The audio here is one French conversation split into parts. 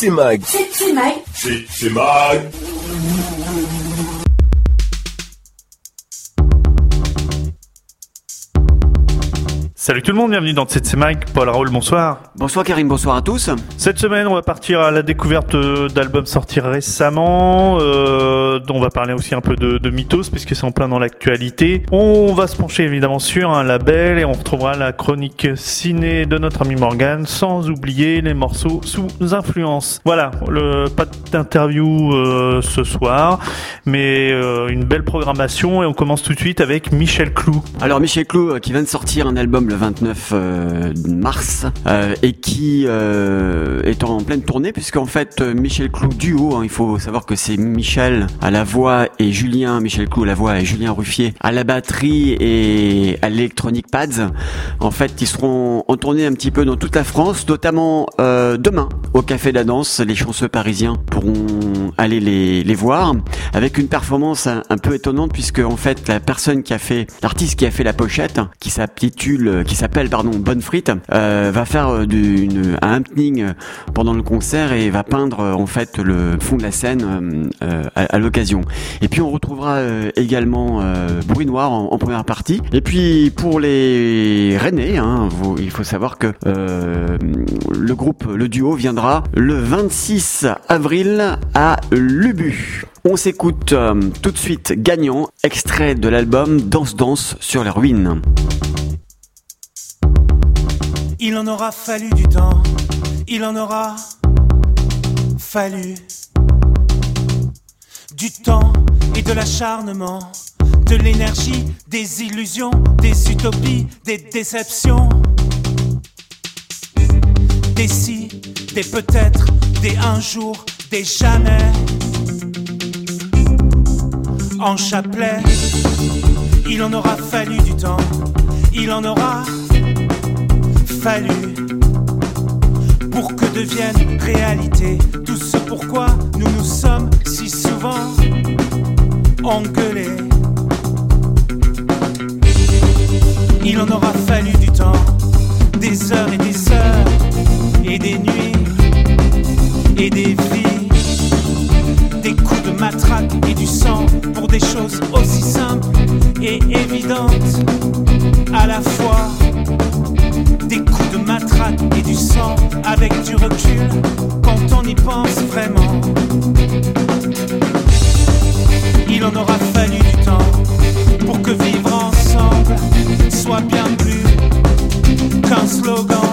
C'est Mag. C'est Mag. C'est Mag. Salut tout le monde, bienvenue dans CC Mag. Paul Raoul, bonsoir. Bonsoir Karim, bonsoir à tous. Cette semaine, on va partir à la découverte euh, d'albums sortis récemment. Euh, dont on va parler aussi un peu de, de mythos, puisque c'est en plein dans l'actualité. On va se pencher évidemment sur un label et on retrouvera la chronique ciné de notre ami Morgan, sans oublier les morceaux sous influence. Voilà, le, pas d'interview euh, ce soir, mais euh, une belle programmation et on commence tout de suite avec Michel Clou. Alors Michel Clou qui vient de sortir un album le 29 euh, mars euh, et qui euh, est en pleine tournée puisqu'en fait Michel Clou duo, hein, il faut savoir que c'est Michel à la voix et Julien, Michel Clou à la voix et Julien Ruffier à la batterie et à l'électronique pads. En fait, ils seront en tournée un petit peu dans toute la France, notamment demain au Café de la Danse. Les chanceux parisiens pourront aller les, les voir avec une performance un, un peu étonnante puisque en fait la personne qui a fait, l'artiste qui a fait la pochette, qui s'intitule qui s'appelle pardon Bonne Frite, euh, va faire euh, un happening euh, pendant le concert et va peindre en fait le fond de la scène à, l'occasion. Et puis on retrouvera également Bruit Noir en, première partie. Et puis pour les Rennais, hein, il faut savoir que le groupe, le duo viendra le 26 avril à Lubu. On s'écoute tout de suite Gagnant, extrait de l'album Danse Danse sur les ruines. Il en aura fallu du temps, il en aura fallu du temps et de l'acharnement, de l'énergie, des illusions, des utopies, des déceptions, des si, des peut-être, des un jour, des jamais. En chapelet, il en aura fallu du temps, il en aura pour que devienne réalité tout ce pourquoi nous nous sommes si souvent engueulés. Il en aura fallu du temps, des heures et des heures, et des nuits, et des vies, des coups de matraque et du sang pour des choses aussi simples et évidentes à la fois et du sang avec du recul quand on y pense vraiment. Il en aura fallu du temps pour que vivre ensemble soit bien plus qu'un slogan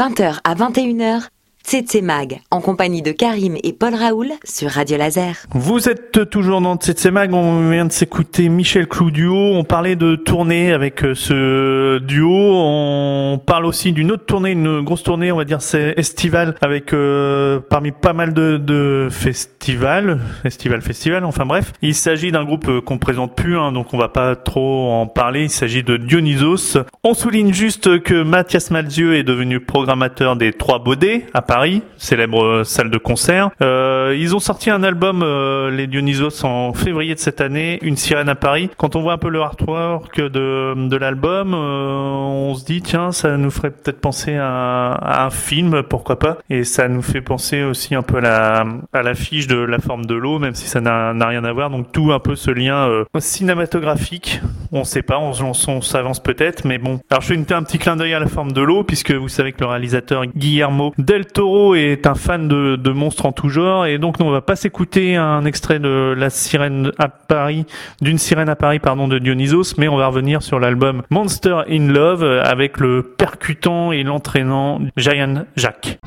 20h à 21h, Tsetse Mag, en compagnie de Karim et Paul Raoul sur Radio Laser. Vous êtes toujours dans Tsetse Mag, on vient de s'écouter Michel Clou duo, on parlait de tournée avec euh, ce duo, on parle aussi d'une autre tournée, une grosse tournée, on va dire c'est estivale, avec euh, parmi pas mal de, de festivals, festival, festival, enfin bref. Il s'agit d'un groupe euh, qu'on présente plus, hein, donc on va pas trop en parler, il s'agit de Dionysos. On souligne juste que Mathias Malzieu est devenu programmateur des Trois Baudets à Paris, Célèbre euh, salle de concert. Euh, ils ont sorti un album, euh, les Dionysos, en février de cette année, Une sirène à Paris. Quand on voit un peu le artwork de, l'album, on se dit tiens, ça nous ferait peut-être penser à, un film, pourquoi pas. Et ça nous fait penser aussi un peu à la à l'affiche de La forme de l'eau, même si ça n'a rien à voir. Donc tout un peu ce lien cinématographique. On sait pas, on, on, on s'avance peut-être, mais bon. Alors je fais un petit clin d'œil à La forme de l'eau, puisque vous savez que le réalisateur Guillermo del Toro est un fan de, monstres en tout genre, et donc nous, on va pas s'écouter un extrait de La sirène à Paris, d'une sirène à Paris, pardon, de Dionysos, mais on va revenir sur l'album Monster in Love avec le percutant et l'entraînant Giant Jack.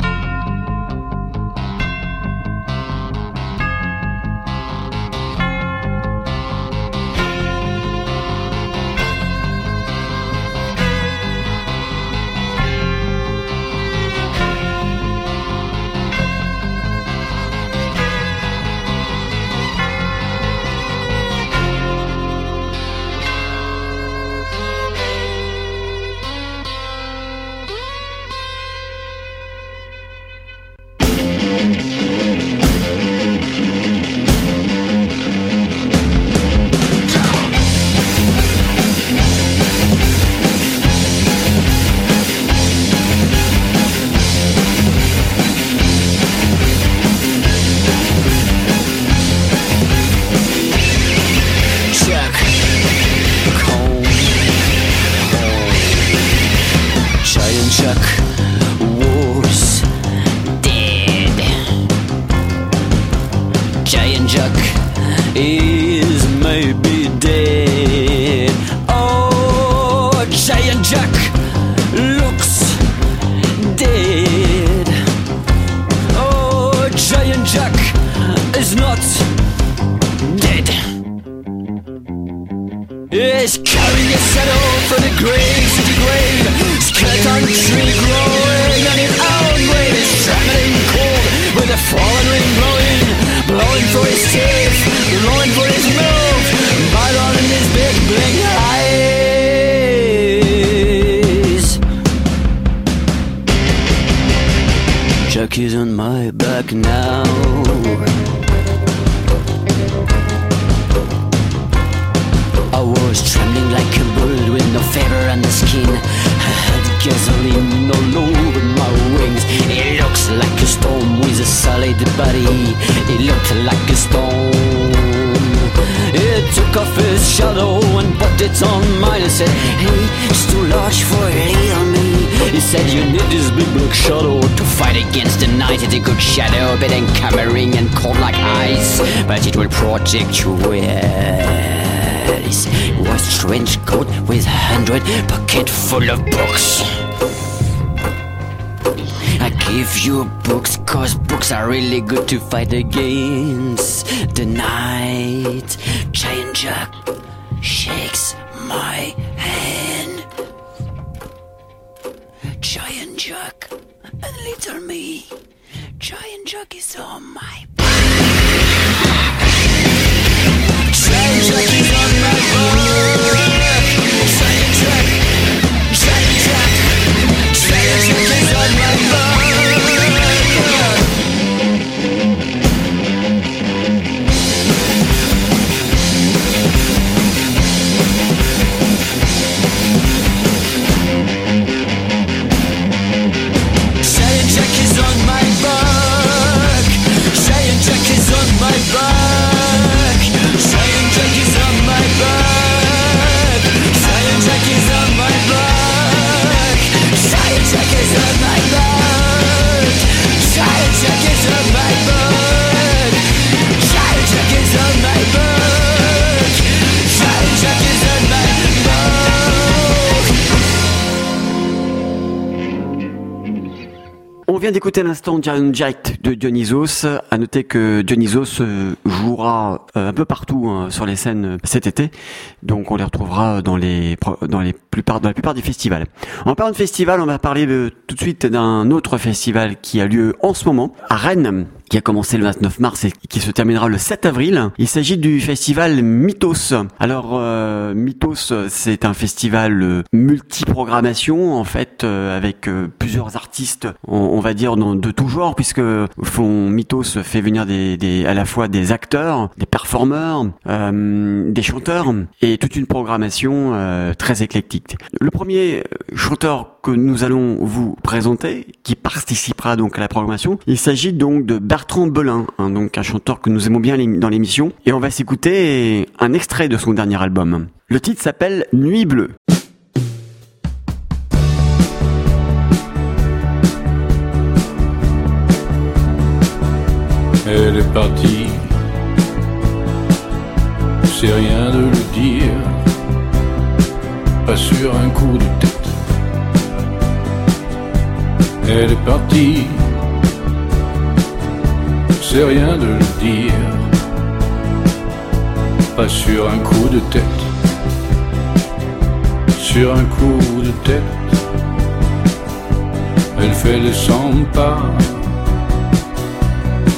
was trembling like a bird with no feather on the skin. I had gasoline all over my wings. It looks like a storm with a solid body. It looked like a storm. It took off his shadow and put it on mine and said, Hey, it's too large for a little me. He said, You need this big black shadow to fight against the night. It's a good shadow, but encumbering and cold like ice. But it will protect you. Yeah was trench coat with a hundred pocket full of books. I give you books cause books are really good to fight against the night. Giant Jack shakes my hand. Giant Jack and little me. Giant Jack is on my Shake, track, shake, track, shake, track is on my mind. Kiss vient d'écouter à l'instant direct de Dionysos. À noter que Dionysos euh, jouera euh, un peu partout hein, sur les scènes euh, cet été. Donc on les retrouvera dans les dans les plupart dans la plupart des festivals. En parlant de festival, on va parler tout de suite d'un autre festival qui a lieu en ce moment à Rennes qui a commencé le 29 mars et qui se terminera le 7 avril. Il s'agit du festival Mythos. Alors euh, Mythos, c'est un festival euh, multi-programmation en fait euh, avec euh, plusieurs artistes, on, on va dire de tout genre puisque font Mythos fait venir des, des, à la fois des acteurs, des performeurs, euh, des chanteurs et toute une programmation très éclectique. Le premier chanteur que nous allons vous présenter, qui participera donc à la programmation, il s'agit donc de Bertrand Belin, hein, donc un chanteur que nous aimons bien dans l'émission, et on va s'écouter un extrait de son dernier album. Le titre s'appelle Nuit bleue. Elle est partie, c'est rien de le dire, pas sur un coup de Elle est partie, c'est rien de le dire, pas sur un coup de tête. Sur un coup de tête, elle fait les 100 pas.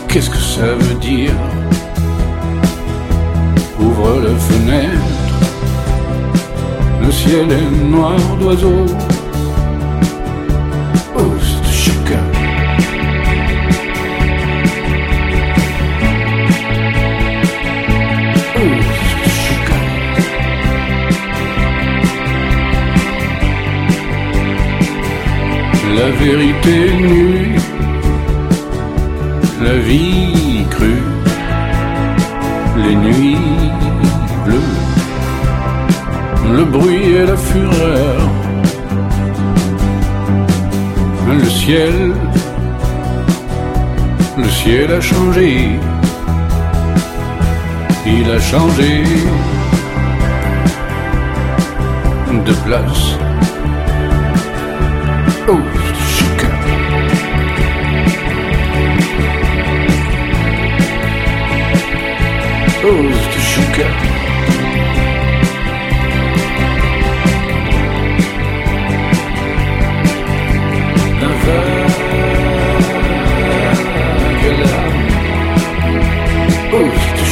Qu'est-ce que ça veut dire? Ouvre la fenêtre, le ciel est noir d'oiseaux. La vérité nue la vie crue, les nuits bleues, le bruit et la fureur, le ciel, le ciel a changé, il a changé de place.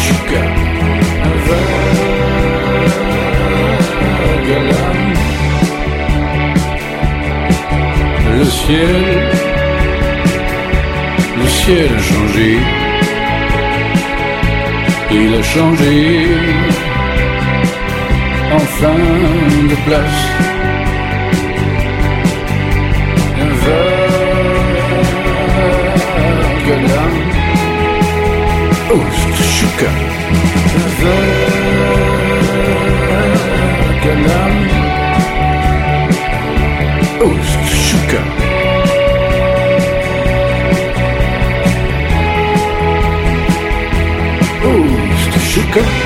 Sugar. Un vague larme. Le ciel, le ciel a changé il a changé enfin de place. Un vague larme, c'est chouka. Un vague c'est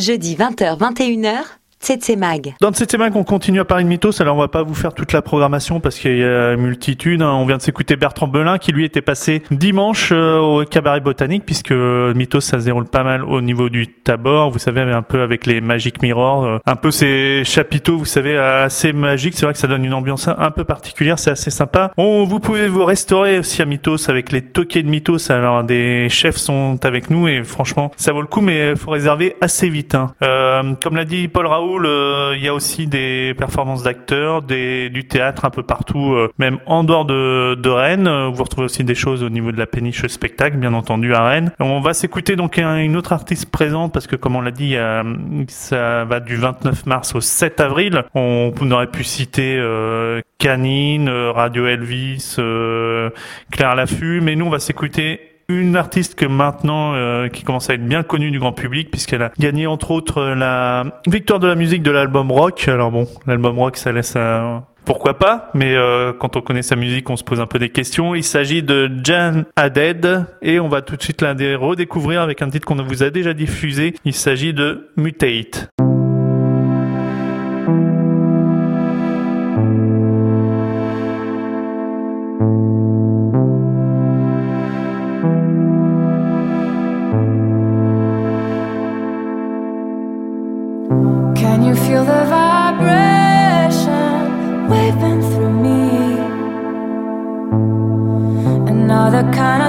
Jeudi 20h, 21h, Tsetse Mag. Dans semaine, on continue à parler de Mythos. Alors, on va pas vous faire toute la programmation parce qu'il y a une multitude. hein. On vient de s'écouter Bertrand Belin qui lui était passé dimanche euh, au cabaret botanique puisque Mythos ça se déroule pas mal au niveau du Tabor. Vous savez, un peu avec les Magic Mirror, euh, un peu ces chapiteaux, vous savez, assez magiques. C'est vrai que ça donne une ambiance un peu particulière. C'est assez sympa. On, vous pouvez vous restaurer aussi à Mythos avec les toquets de Mythos. Alors, des chefs sont avec nous et franchement, ça vaut le coup, mais faut réserver assez vite. hein. Euh, comme l'a dit Paul Euh, il y a aussi des performances d'acteurs, du théâtre un peu partout, euh, même en dehors de, Rennes. Euh, Vous retrouvez aussi des choses au niveau de la péniche spectacle, bien entendu, à Rennes. On va s'écouter donc un- une autre artiste présente parce que, comme on l'a dit, ça va du 29 mars au 7 avril. On, aurait pu citer Canine, Radio Elvis, Claire Laffut, mais nous, on va s'écouter une artiste que maintenant euh, qui commence à être bien connue du grand public puisqu'elle a gagné entre autres euh, la victoire de la musique de l'album rock. Alors bon, l'album rock ça laisse à pourquoi pas, mais euh, quand on connaît sa musique, on se pose un peu des questions. Il s'agit de Jan Haddad et on va tout de suite la redécouvrir avec un titre qu'on vous a déjà diffusé. Il s'agit de Mutate. kinda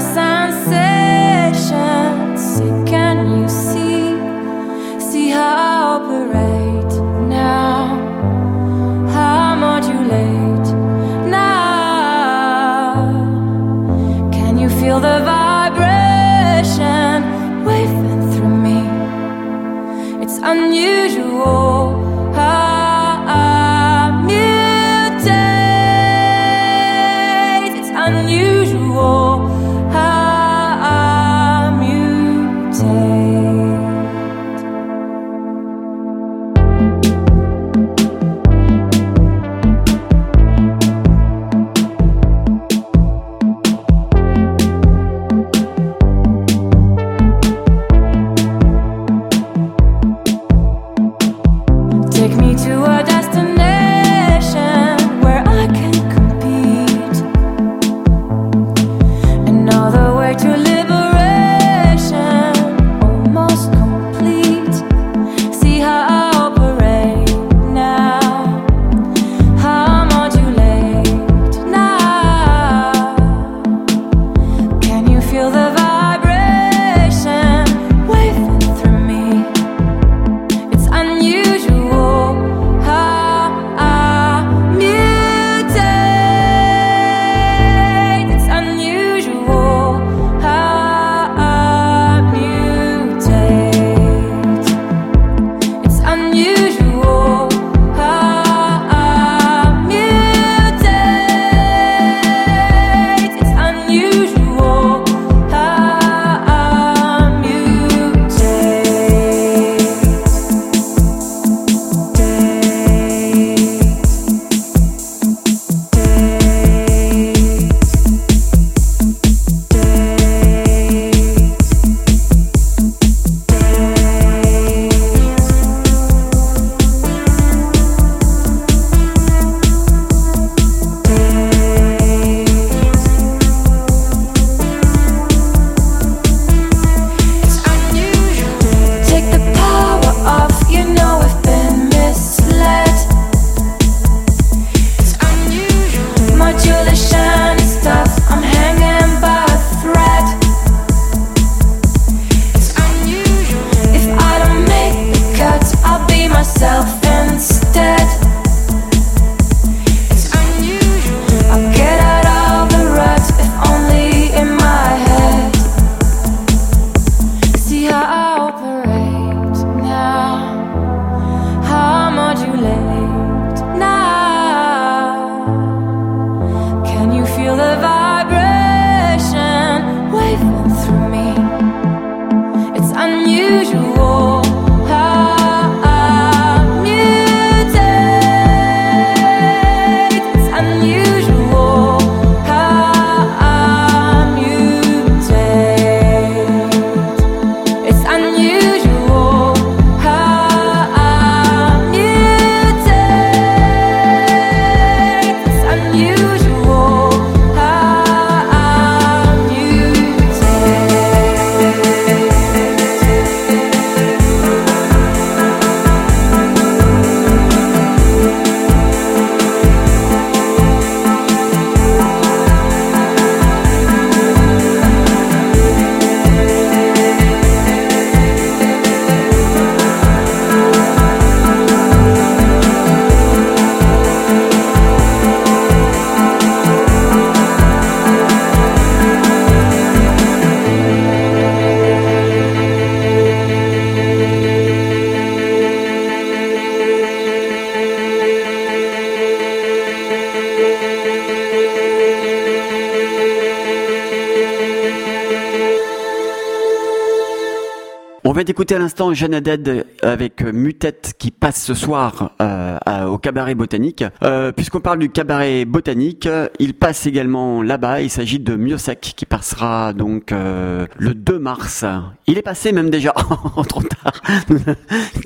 d'écouter à l'instant Jeanne Haddad avec Mutette qui passe ce soir euh, au cabaret botanique. Euh, Puisqu'on parle du cabaret botanique, euh, il passe également là-bas. Il s'agit de Miosek qui passera donc euh, le 2 mars. Il est passé même déjà, trop tard.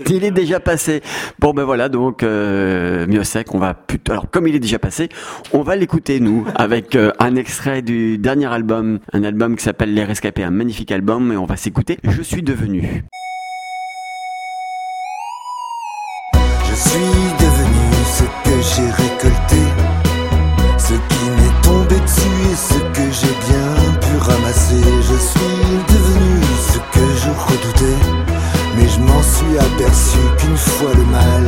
il est déjà passé. Bon ben voilà donc euh, Miosek, on va plutôt. Alors comme il est déjà passé, on va l'écouter nous avec euh, un extrait du dernier album, un album qui s'appelle Les Rescapés, un magnifique album et on va s'écouter. Je suis devenu. Suis devenu ce que j'ai récolté, ce qui m'est tombé dessus et ce que j'ai bien pu ramasser. Je suis devenu ce que je redoutais, mais je m'en suis aperçu qu'une fois le mal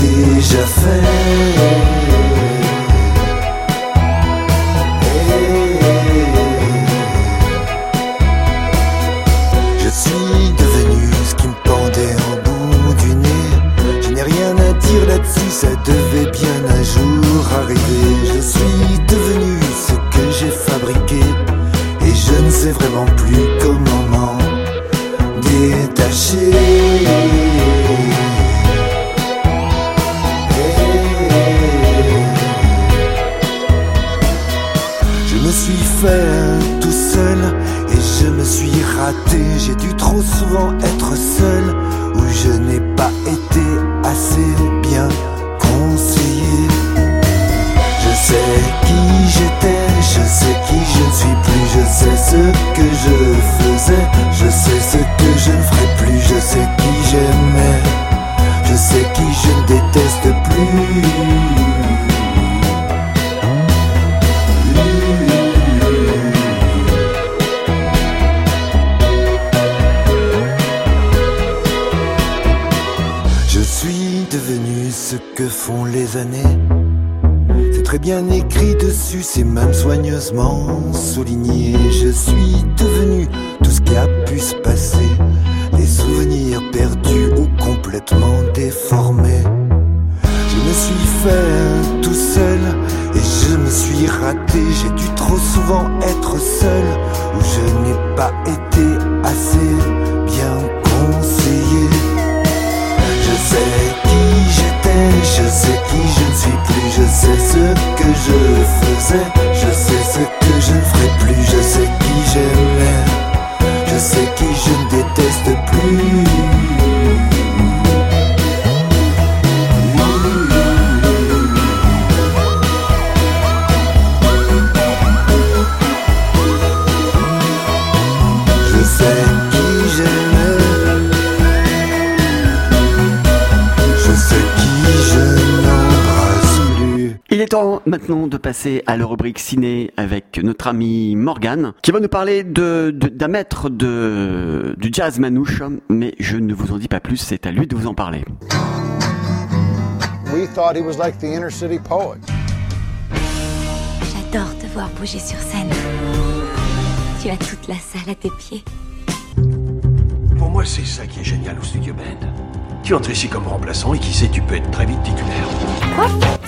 déjà fait. Ça devait bien un jour arriver. Je suis devenu ce que j'ai fabriqué. Et je ne sais vraiment plus comment m'en détacher. Je me suis fait tout seul et je me suis raté. J'ai dû trop souvent être seul où je n'ai pas été assez qui j'étais, je sais qui je ne suis plus, je sais ce que je faisais, je sais ce que je ne ferai plus, je sais qui j'aimais, je sais qui je ne déteste plus. Je suis devenu ce que font les années. Bien écrit dessus, c'est même soigneusement souligné. Je suis devenu tout ce qui a pu se passer. Les souvenirs perdus ou complètement déformés. Je me suis fait tout seul et je me suis raté. J'ai dû trop souvent être seul où je n'ai pas été Je sais qui j'aimais. Je sais qui je n'embrasse plus. Il est temps maintenant de passer à la rubrique ciné avec notre ami Morgan qui va nous parler de, de- d'un maître de, du jazz manouche, mais je ne vous en dis pas plus, c'est à lui de vous en parler. We thought he was like the inner city poet. J'adore te voir bouger sur scène. Tu as toute la salle à tes pieds. Pour moi, c'est ça qui est génial au Studio Band. Tu entres ici comme remplaçant et qui sait, tu peux être très vite titulaire.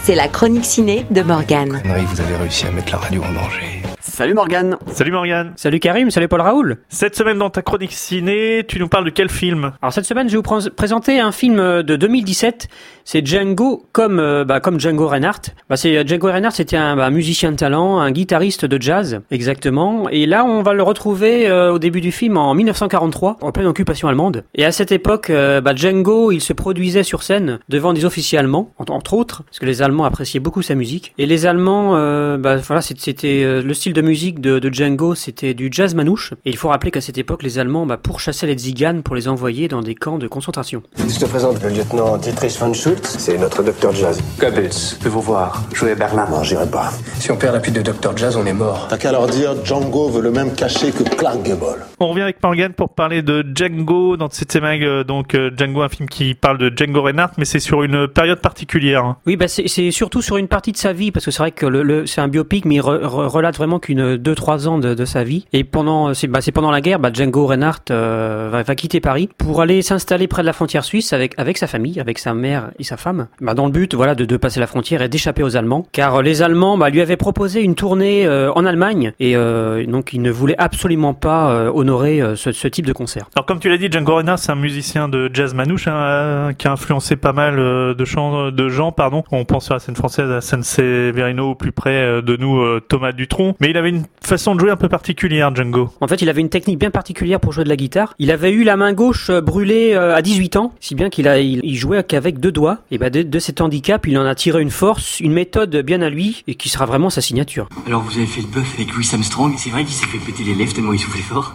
C'est la chronique ciné de Morgane. Vous avez réussi à mettre la radio en danger. Salut Morgan Salut Morgane. Salut Karim, salut Paul Raoul. Cette semaine dans ta chronique ciné, tu nous parles de quel film? Alors cette semaine, je vais vous pr- présenter un film euh, de 2017. C'est Django comme euh, bah, comme Django Reinhardt. Bah, c'est Django Reinhardt, c'était un bah, musicien de talent, un guitariste de jazz, exactement. Et là, on va le retrouver euh, au début du film en 1943, en pleine occupation allemande. Et à cette époque, euh, bah, Django, il se produisait sur scène devant des officiers allemands, en- entre autres, parce que les Allemands appréciaient beaucoup sa musique. Et les Allemands, euh, bah, voilà, c'était euh, le style de musique de, de Django, c'était du jazz manouche. Et il faut rappeler qu'à cette époque, les Allemands bah, pourchassaient les tziganes pour les envoyer dans des camps de concentration. Je te présente le lieutenant Dietrich von Schultz. C'est notre docteur jazz. Goebbels, peut vous voir jouer à Berlin. Non, j'irai pas. Si on perd la pute de docteur jazz, on est mort. T'as qu'à leur dire Django veut le même cachet que Clark Gable. On revient avec Morgan pour parler de Django dans CC Mag. euh, Donc euh, Django, un film qui parle de Django Reinhardt, mais c'est sur une période particulière. hein. Oui, bah c'est c'est surtout sur une partie de sa vie, parce que c'est vrai que le, le- c'est un biopic, mais il re- re- relate vraiment qu'une une deux trois ans de, sa vie. Et pendant c'est bah, c'est pendant la guerre, bah, Django Reinhardt euh, va, quitter Paris pour aller s'installer près de la frontière suisse avec avec sa famille, avec sa mère et sa femme, bah, dans le but voilà de, passer la frontière et d'échapper aux Allemands, car les Allemands lui avaient proposé une tournée euh, en Allemagne et euh, donc il ne voulait absolument pas euh, honorer euh, ce, type de concert. Alors comme tu l'as dit, Django Reinhardt, c'est un musicien de jazz manouche hein, euh, qui a influencé pas mal euh, de, chants, de gens. Pardon. On pense sur la scène française à Severino ou plus près euh, de nous euh, Thomas Dutronc. Mais il avait une façon de jouer un peu particulière, Django. En fait, il avait une technique bien particulière pour jouer de la guitare. Il avait eu la main gauche euh, brûlée euh, à 18 ans, si bien qu'il a il, il jouait qu'avec deux doigts. Et bah de, de cet handicap, il en a tiré une force, une méthode bien à lui et qui sera vraiment sa signature. Alors vous avez fait le bœuf avec Louis Armstrong, c'est vrai qu'il s'est fait péter les lèvres tellement il soufflait fort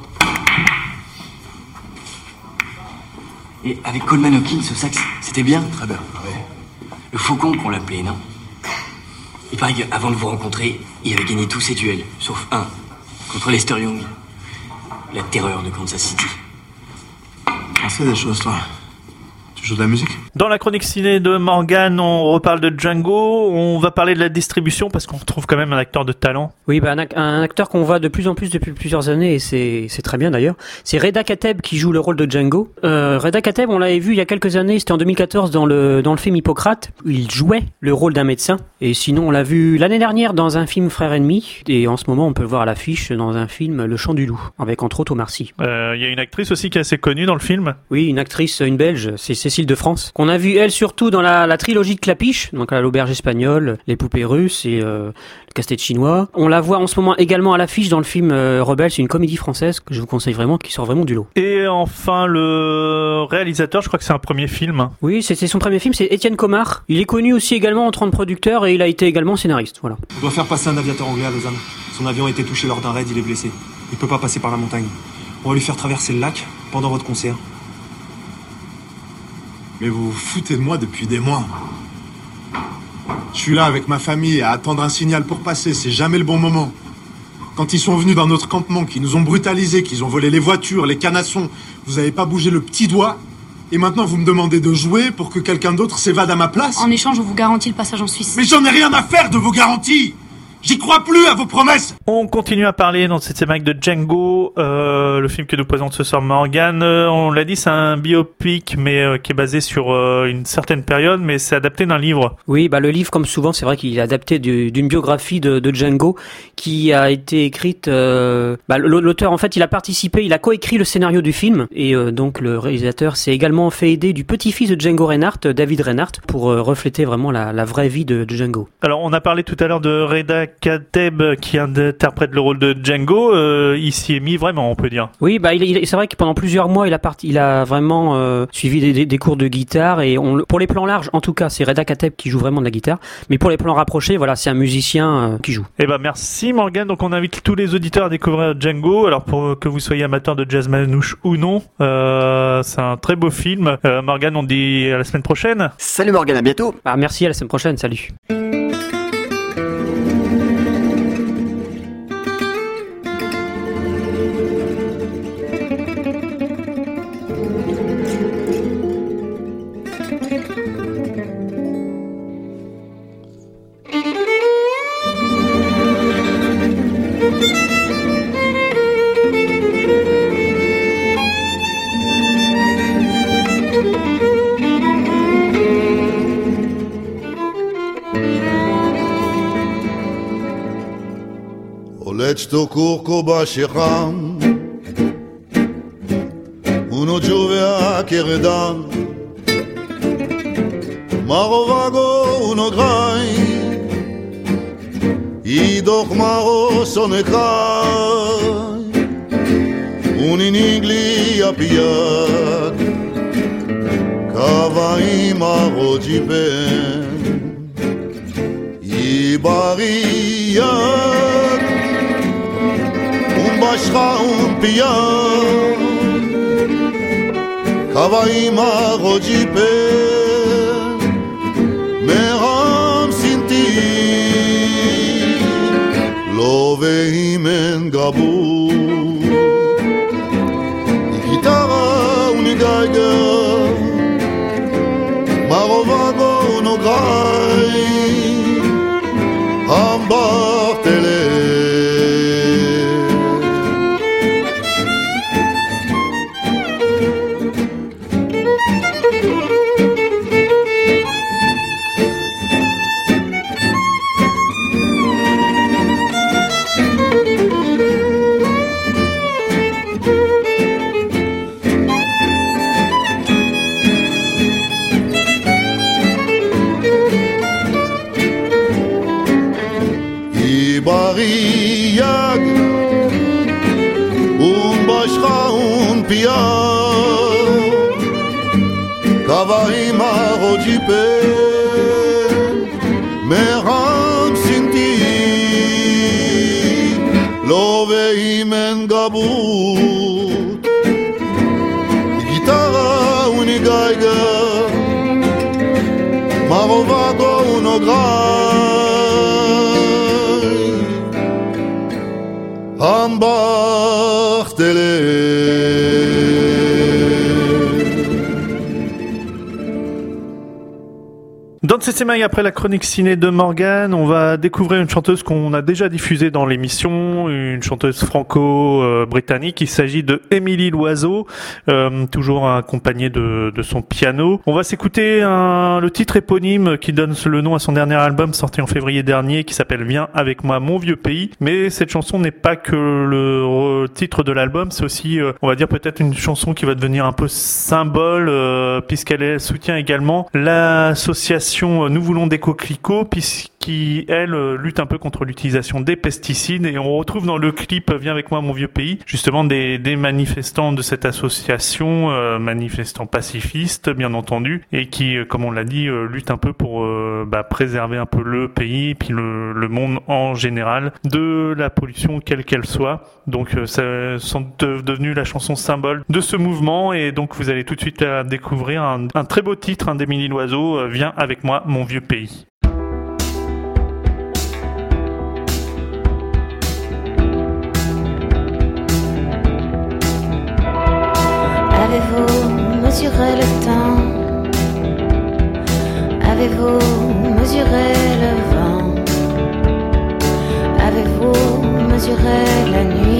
Et avec Coleman Hawkins au sax, c'était bien? Très bien, Le faucon qu'on l'appelait, non? Il paraît qu'avant de vous rencontrer, il avait gagné tous ses duels, sauf un, contre Lester Young, la terreur de Kansas City. On sait des choses, toi. Tu joues de la musique Dans la chronique ciné de Morgan, on reparle de Django. On va parler de la distribution parce qu'on retrouve quand même un acteur de talent. Oui, bah, un, ac- un acteur qu'on voit de plus en plus depuis plusieurs années, et c'est très bien d'ailleurs. C'est Reda Kateb qui joue le rôle de Django. Euh, Reda Kateb, on l'avait vu il y a quelques années, c'était en 2014 dans le, dans le film Hippocrate, où il jouait le rôle d'un médecin. Et sinon, on l'a vu l'année dernière dans un film Frère Ennemi, et en ce moment, on peut le voir à l'affiche dans un film Le Chant du Loup, avec entre autres Omar Sy. Euh, Il y a une actrice aussi qui est assez connue dans le film. Oui, une actrice, une belge, c'est Cécile de France, qu'on a vu elle surtout dans la, la trilogie de Clapiche, donc à l'auberge espagnole, les poupées russes et euh, le casse-tête chinois. On la voit en ce moment également à l'affiche dans le film euh, Rebelle, c'est une comédie française que je vous conseille vraiment, qui sort vraiment du lot. Et enfin, le réalisateur, je crois que c'est un premier film. hein. Oui, c'est son premier film, c'est Étienne Comard. Il est connu aussi également en tant que producteur et il a été également scénariste, voilà. On doit faire passer un aviateur anglais à Lausanne. Son avion a été touché lors d'un raid, il est blessé. Il peut pas passer par la montagne. On va lui faire traverser le lac pendant votre concert. Mais vous vous foutez de moi depuis des mois. Je suis là avec ma famille à attendre un signal pour passer, c'est jamais le bon moment. Quand ils sont venus dans notre campement, qu'ils nous ont brutalisés, qu'ils ont volé les voitures, les canassons, vous avez pas bougé le petit doigt Et maintenant vous me demandez de jouer pour que quelqu'un d'autre s'évade à ma place? En échange, on vous garantit le passage en Suisse. Mais j'en ai rien à faire de vos garanties J'y crois plus à vos promesses On continue à parler dans cette thématique de Django, euh, le film que nous présente ce soir Morgan. Euh, on l'a dit, c'est un biopic, mais euh, qui est basé sur euh, une certaine période, mais c'est adapté d'un livre. Oui, bah le livre, comme souvent, c'est vrai qu'il est adapté du- d'une biographie de, de Django qui a été écrite. euh, bah, L'auteur, en fait, il a participé, il a coécrit le scénario du film et euh, donc le réalisateur s'est également fait aider du petit-fils de Django Reinhardt, David Reinhardt, pour euh, refléter vraiment la, la vraie vie de, de Django. Alors, on a parlé tout à l'heure de Reda Kateb qui interprète le rôle de Django. Euh, il s'y est mis vraiment, on peut dire. Oui, bah il, il- c'est vrai que pendant plusieurs mois, il a parti, il a vraiment euh, suivi des, des- des cours de guitare et on, pour les plans larges, en tout cas, c'est Reda Kateb qui joue vraiment de la guitare, mais pour les plans rapprochés, voilà, c'est un musicien euh, qui joue. Eh ben merci Morgan. Donc on invite tous les auditeurs à découvrir Django. Alors pour que vous soyez amateur de jazz manouche ou non, euh, c'est un très beau film. Euh, Morgan, on dit à la semaine prochaine. Salut Morgan, à bientôt. Bah, merci, à la semaine prochaine, salut. Lecz to kurku bashecham Uno juve a keredan Maro vago uno grai doch maro sonekai Uninigli apiak Kavai maro jipen bariyat Un başka un piyat. Havai ma rojipe Meram sinti. Lo veim en gabu Gitara unigaigar occupé, mais rang sinti, love imen gabut, guitarra unigaiga, marovago unograd. Dans CCMI, après la chronique ciné de Morgan, on va découvrir une chanteuse qu'on a déjà diffusée dans l'émission, une chanteuse franco-britannique. Il s'agit de Émilie Loiseau, euh, toujours accompagnée de, de, son piano. On va s'écouter le titre éponyme qui donne le nom à son dernier album sorti en février dernier, qui s'appelle Viens avec moi, mon vieux pays. Mais cette chanson n'est pas que le titre de l'album, c'est aussi, euh, on va dire peut-être une chanson qui va devenir un peu symbole, euh, puisqu'elle soutient également l'association nous voulons des coquelicots, puisqu'elle elle euh, lutte un peu contre l'utilisation des pesticides. Et on retrouve dans le clip Viens avec moi, mon vieux pays, justement des, manifestants de cette association, euh, manifestants pacifistes, bien entendu, et qui, euh, comme on l'a dit, luttent un peu pour bah, préserver un peu le pays, puis le, monde en général, de la pollution, quelle qu'elle soit. Donc, ça sont devenus la chanson symbole de ce mouvement, et donc vous allez tout de suite découvrir un, un très beau titre hein, d'Émilie Loiseau, Viens avec moi, mon vieux pays. Mesuré le temps. Avez-vous mesuré le vent? Avez-vous mesuré la nuit?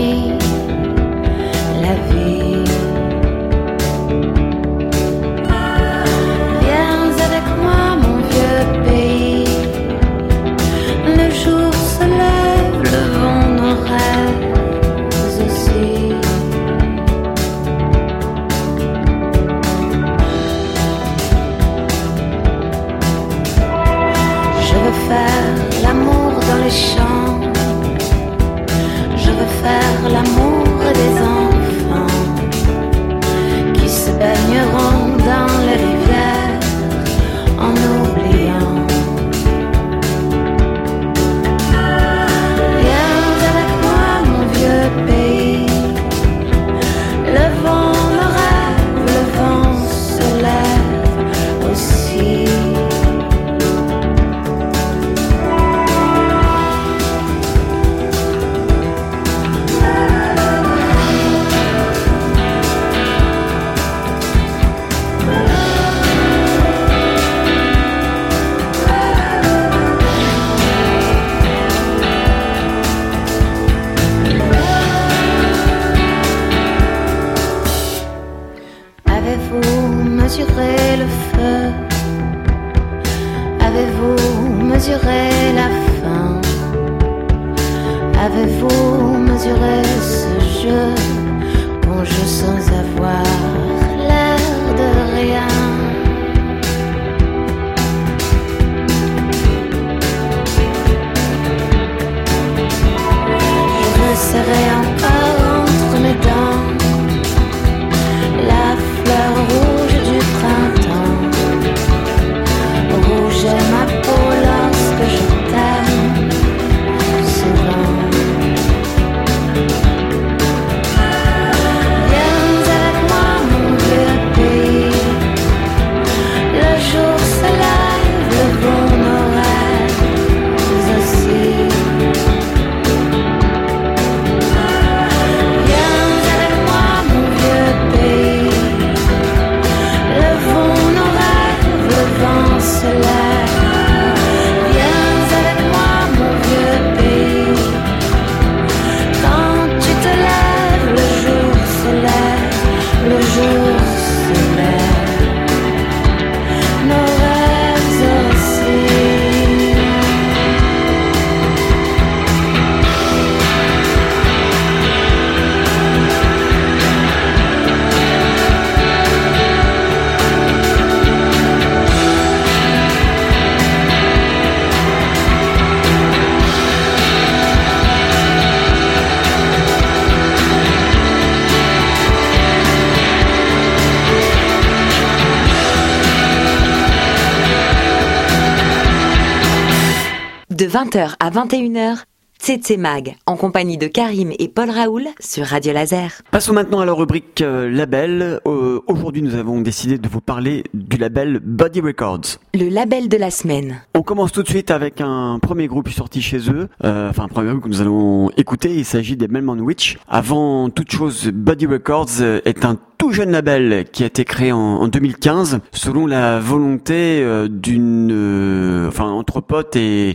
20h à 21h, Tsetse Mag, en compagnie de Karim et Paul Raoul sur Radio Laser. Passons maintenant à la rubrique euh, label. Euh, Aujourd'hui, nous avons décidé de vous parler du label Body Records. Le label de la semaine. On commence tout de suite avec un premier groupe sorti chez eux, euh, enfin un premier groupe que nous allons écouter. Il s'agit des Melman Witch. Avant toute chose, Body Records est un tout jeune label qui a été créé en, en 2015 selon la volonté euh, d'une, euh, enfin entre potes et,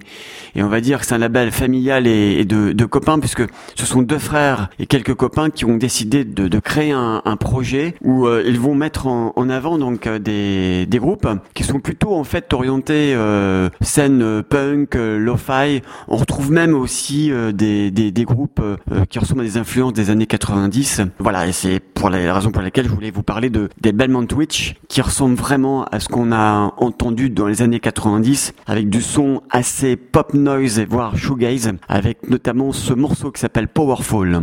et on va dire que c'est un label familial et, et de, de copains puisque ce sont deux frères et quelques copains qui ont décidé de, de créer un, un projet où euh, ils vont mettre en, en avant donc des, des groupes qui sont plutôt en fait orientés euh, scène euh, punk, euh, lo-fi. On retrouve même aussi des, des, groupes qui ressemblent à des influences des années 90. Voilà, et c'est pour la raison pour laquelle je voulais vous parler de des Belmont Witch qui ressemblent vraiment à ce qu'on a entendu dans les années 90 avec du son assez pop noise voire shoegaze avec notamment ce morceau qui s'appelle Powerful.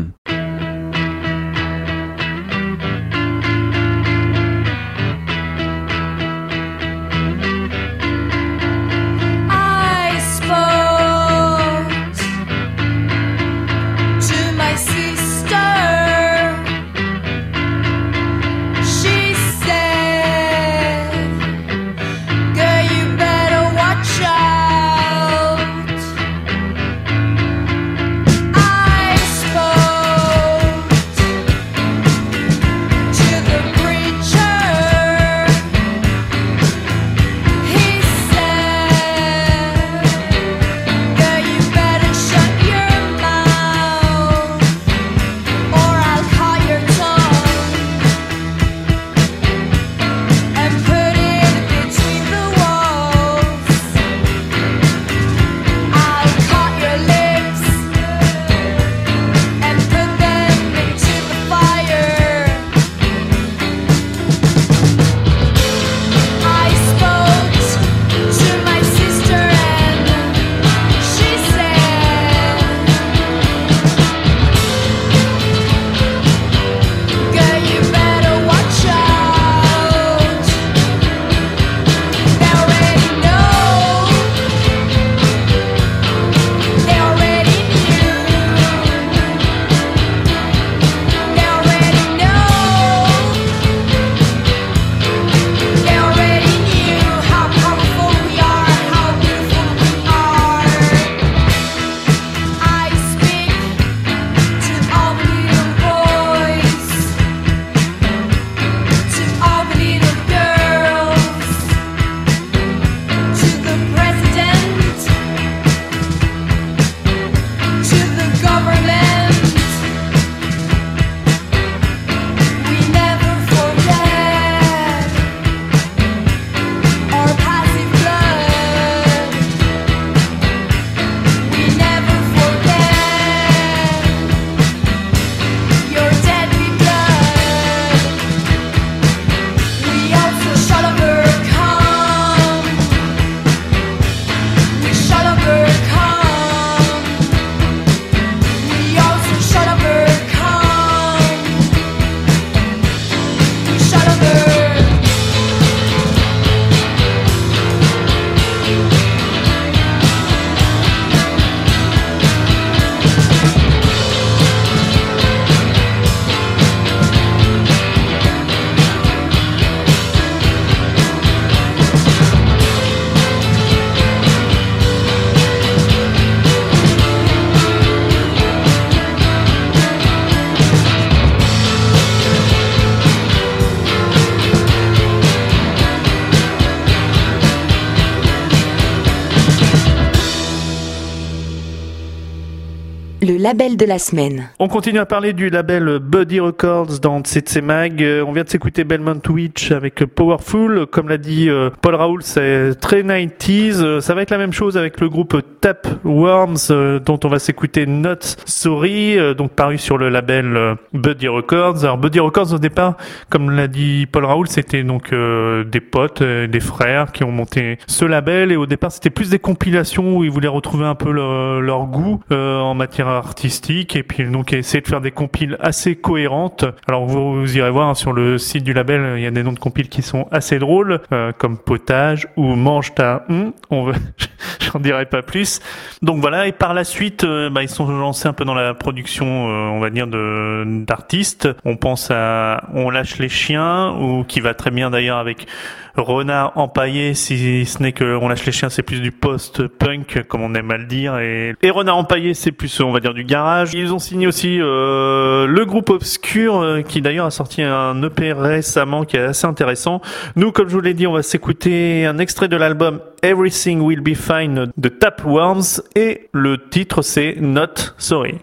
On continue à parler du label Buddy Records dans Tsetse Mag. Euh, On vient de s'écouter Belmont Witch avec Powerful. Comme l'a dit euh, Paul Raoul, c'est très 90s. Euh, Ça va être la même chose avec le groupe Tap Worms dont on va s'écouter Not Sorry, donc paru sur le label Buddy Records. Alors Buddy Records au départ, comme l'a dit Paul Raoul, c'était donc des potes, des frères qui ont monté ce label et au départ c'était plus des compilations où ils voulaient retrouver un peu leur, goût en matière artistique et puis donc essayer de faire des compiles assez cohérentes. Alors vous, irez voir hein, sur le site du label, il y a des noms de compiles qui sont assez drôles, euh, comme Potage ou Mange ta. On j'en dirai pas plus. Donc voilà. Et par la suite, euh, bah, ils sont lancés un peu dans la production, euh, on va dire d'artistes. On pense à On lâche les chiens ou qui va très bien d'ailleurs avec Renard empaillé, si ce n'est que On lâche les chiens, c'est plus du post-punk, comme on aime à le dire. Et, et Renard empaillé, c'est plus, on va dire, du garage. Ils ont signé aussi euh, le groupe Obscur, euh, qui d'ailleurs a sorti un EP récemment qui est assez intéressant. Nous, comme je vous l'ai dit, on va s'écouter un extrait de l'album Everything Will Be Fine de Tapworms. Et le titre, c'est Not Sorry.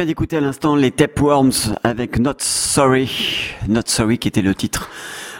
Vient d'écouter à l'instant les Tapeworms avec Not Sorry. Not Sorry qui était le titre.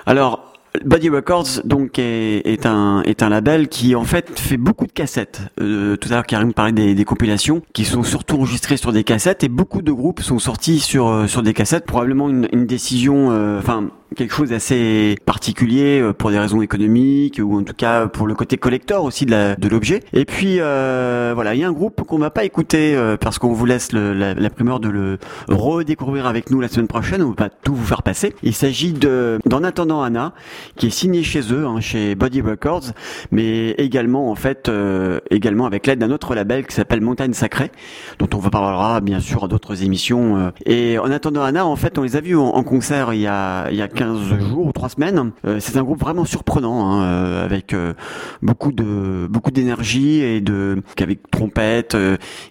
Alors, Body Records donc est, un est un label qui en fait fait beaucoup de cassettes. Euh, tout à l'heure Karim parlait des, des compilations qui sont surtout enregistrées sur des cassettes et beaucoup de groupes sont sortis sur euh, sur des cassettes. Probablement une, une décision, euh, enfin quelque chose d'assez particulier euh, pour des raisons économiques ou en tout cas pour le côté collector aussi de l'objet. Et puis voilà, il y a un groupe qu'on va pas écouter parce qu'on vous laisse le- la, primeur de le redécouvrir avec nous la semaine prochaine. On va tout vous faire passer. Il s'agit de d'en attendant Anna qui est signé chez eux, hein, chez Body Records, mais également en fait euh, également avec l'aide d'un autre label qui s'appelle Montagne Sacrée, dont on vous parlera bien sûr à d'autres émissions. euh. Et en attendant Anna, en fait, on les a vus en, concert il y a il y a 15 jours ou 3 semaines. Euh, c'est un groupe vraiment surprenant, hein, euh, avec beaucoup de beaucoup d'énergie et de avec trompette,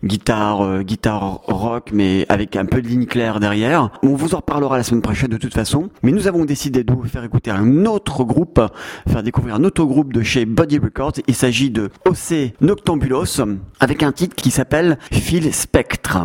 guitare, guitare rock, mais avec un peu de ligne claire derrière. On vous en reparlera la semaine prochaine de toute façon. Mais nous avons décidé de vous faire écouter un autre groupe, faire découvrir un autre groupe de chez Body Records. Il s'agit de OC Noctambulos avec un titre qui s'appelle Phil Spectre.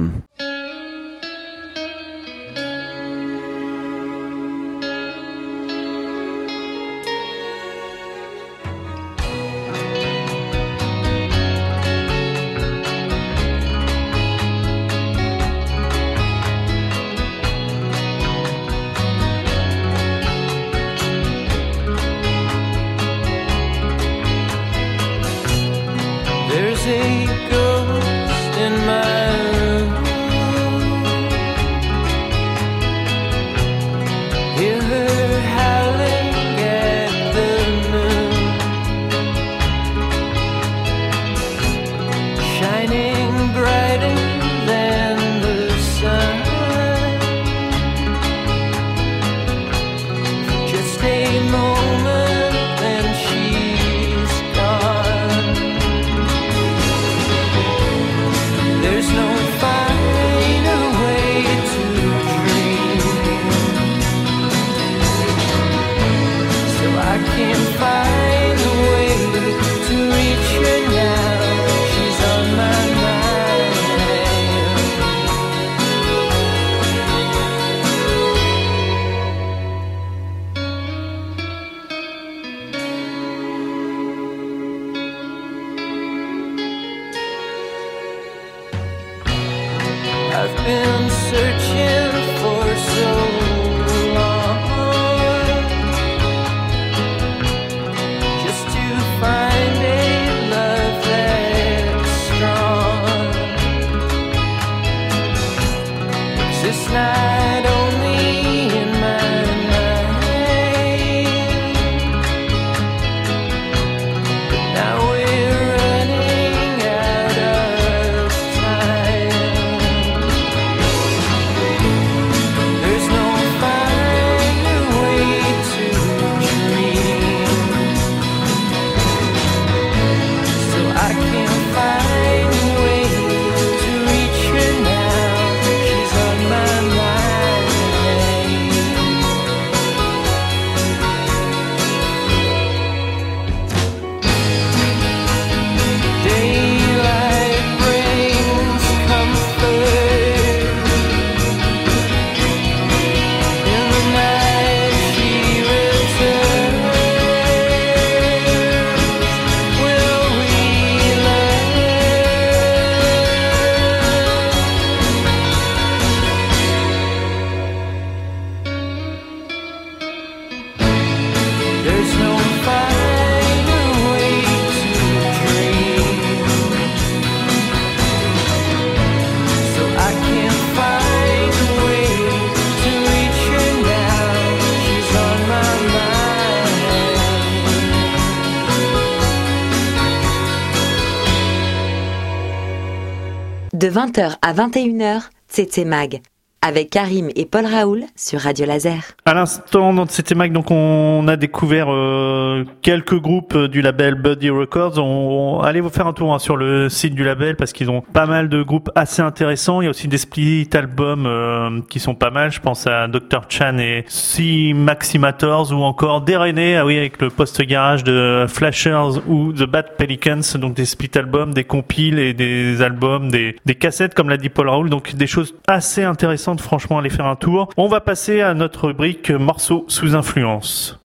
De 20h à 21h, Tsetse Mag. Avec Karim et Paul Raoul sur Radio Laser. À l'instant, dans cette Mac, donc on a découvert euh, quelques groupes euh, du label Buddy Records. On, on- allez vous faire un tour hein, sur le site du label parce qu'ils ont pas mal de groupes assez intéressants. Il y a aussi des split albums euh, qui sont pas mal. Je pense à Dr Chan et C Maximators ou encore Derené, ah oui, avec le post garage de Flashers ou The Bad Pelicans. Donc des split albums, des compiles et des albums, des cassettes comme l'a dit Paul Raoul. Donc des choses assez intéressantes franchement, aller faire un tour. On va passer à notre rubrique morceaux sous influence.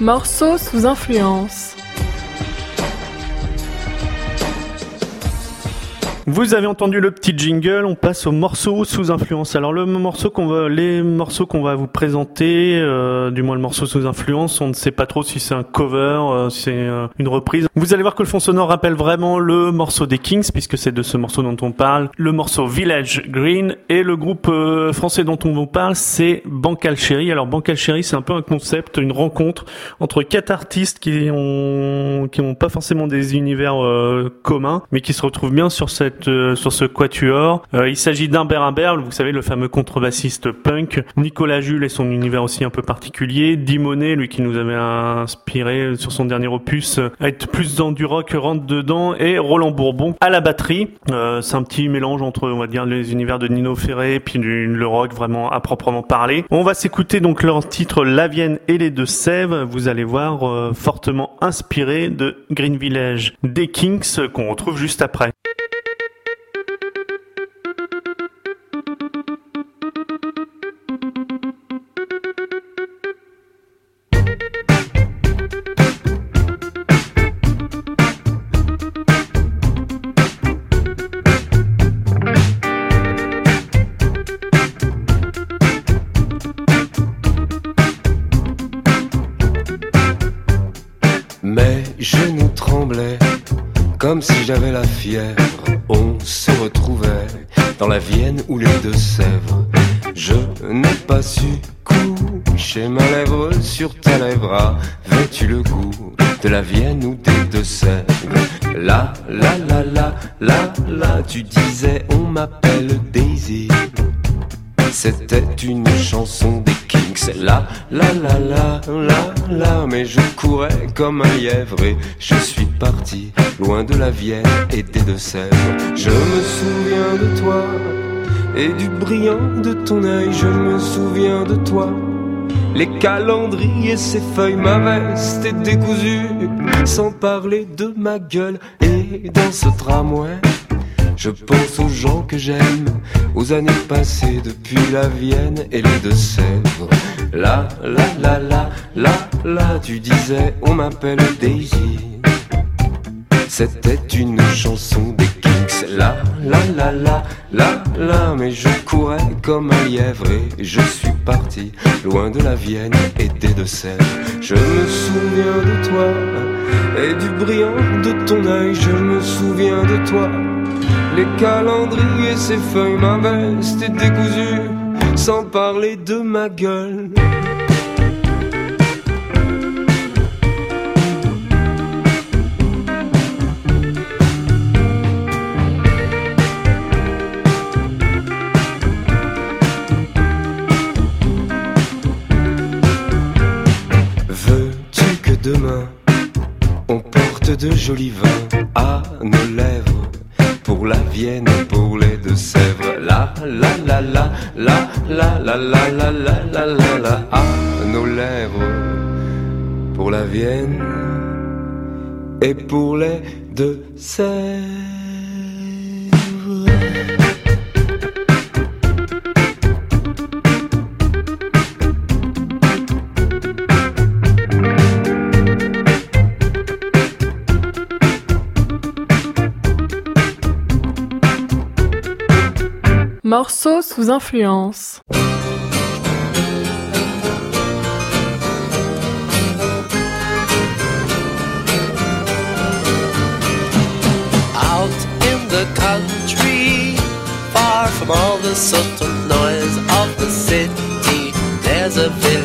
Morceaux sous influence. Vous avez entendu le petit jingle, on passe au morceau sous influence. Alors le morceau qu'on va, les morceaux qu'on va vous présenter, euh, du moins le morceau sous influence, on ne sait pas trop si c'est un cover, euh, si c'est euh, une reprise. Vous allez voir que le fond sonore rappelle vraiment le morceau des Kings, puisque c'est de ce morceau dont on parle. Le morceau Village Green et le groupe euh, français dont on vous parle, c'est Bancal Cherry. Alors Bancal Cherry, c'est un peu un concept, une rencontre entre quatre artistes qui ont qui ont pas forcément des univers euh, communs, mais qui se retrouvent bien sur cette euh, sur ce quatuor. Euh, il s'agit d'Humbert Humbert, vous savez le fameux contrebassiste punk, Nicolas Jules et son univers aussi un peu particulier, Dimonet, lui qui nous avait inspiré sur son dernier opus être plus dans du rock rentre dedans et Roland Bourbon à la batterie. Euh, c'est un petit mélange entre on va dire les univers de Nino Ferré puis du, le rock vraiment à proprement parler. On va s'écouter donc leur titre La Vienne et les deux Sèvres. Vous allez voir fortement inspiré de Green Village des Kings qu'on retrouve juste après. On se retrouvait dans la Vienne ou les Deux-Sèvres. Je n'ai pas su coucher ma lèvre sur ta lèvre. Avais-tu le goût de la Vienne ou des Deux-Sèvres Là, là, là, là, là, là, tu disais on m'appelle Daisy. C'était une chanson des Kings. Là, là, là, là, là, là, mais je courais comme un lièvre et je suis parti loin de la Vienne et des Deux-Sèvres. Je me souviens de toi et du brillant de ton œil. Je me souviens de toi. Les calendriers, ces feuilles, ma veste est décousue, sans parler de ma gueule. Et dans ce tramway, je pense aux gens que j'aime, aux années passées depuis la Vienne et les Deux-Sèvres. Là, là, là, là, là, là, tu disais, on m'appelle Daisy. C'était une chanson des Kings. Là, là, là, là, là, là, mais je courais comme un lièvre et je suis parti loin de la Vienne et des Deux-Sèvres. Je me souviens de toi et du brillant de ton œil. Je me souviens de toi. Les calendriers, ces feuilles, ma veste est sans parler de ma gueule. Veux-tu que demain on porte de jolis vins à nos lèvres? Pour la Vienne et pour les Deux-Sèvres La la la la la la la la la la la la la à nos lèvres pour la Vienne et pour les Deux-Sèvres Morceau sous influence. Out in the country, far from all the subtle noise of the city, there's a village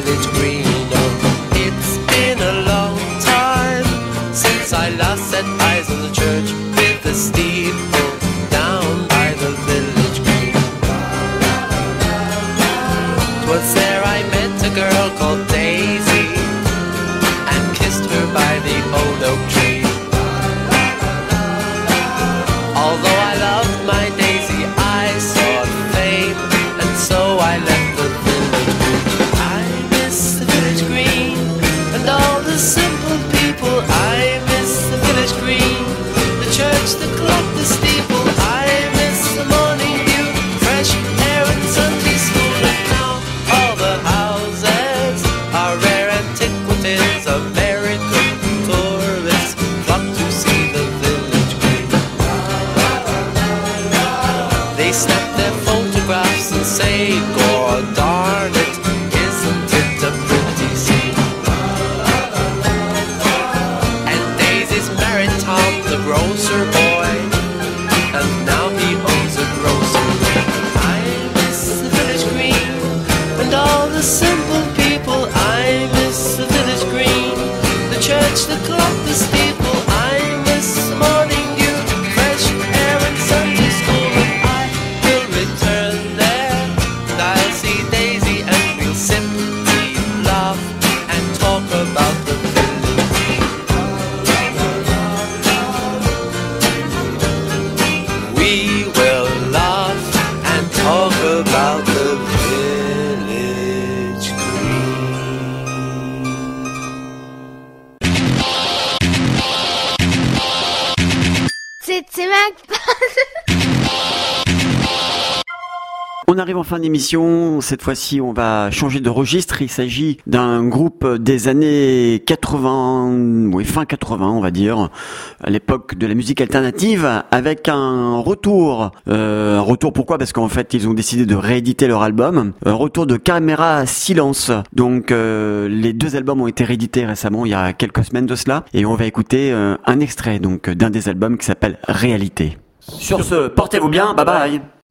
fin d'émission. Cette fois-ci, on va changer de registre. Il s'agit d'un groupe des années 80, oui, fin 80, on va dire, à l'époque de la musique alternative, avec un retour. Euh, un retour pourquoi? Parce qu'en fait, ils ont décidé de rééditer leur album. Un retour de Caméra Silence. Donc, euh, les deux albums ont été réédités récemment, il y a quelques semaines de cela, et on va écouter euh, un extrait donc d'un des albums qui s'appelle Réalité. Sur ce, portez-vous bien. Bye bye.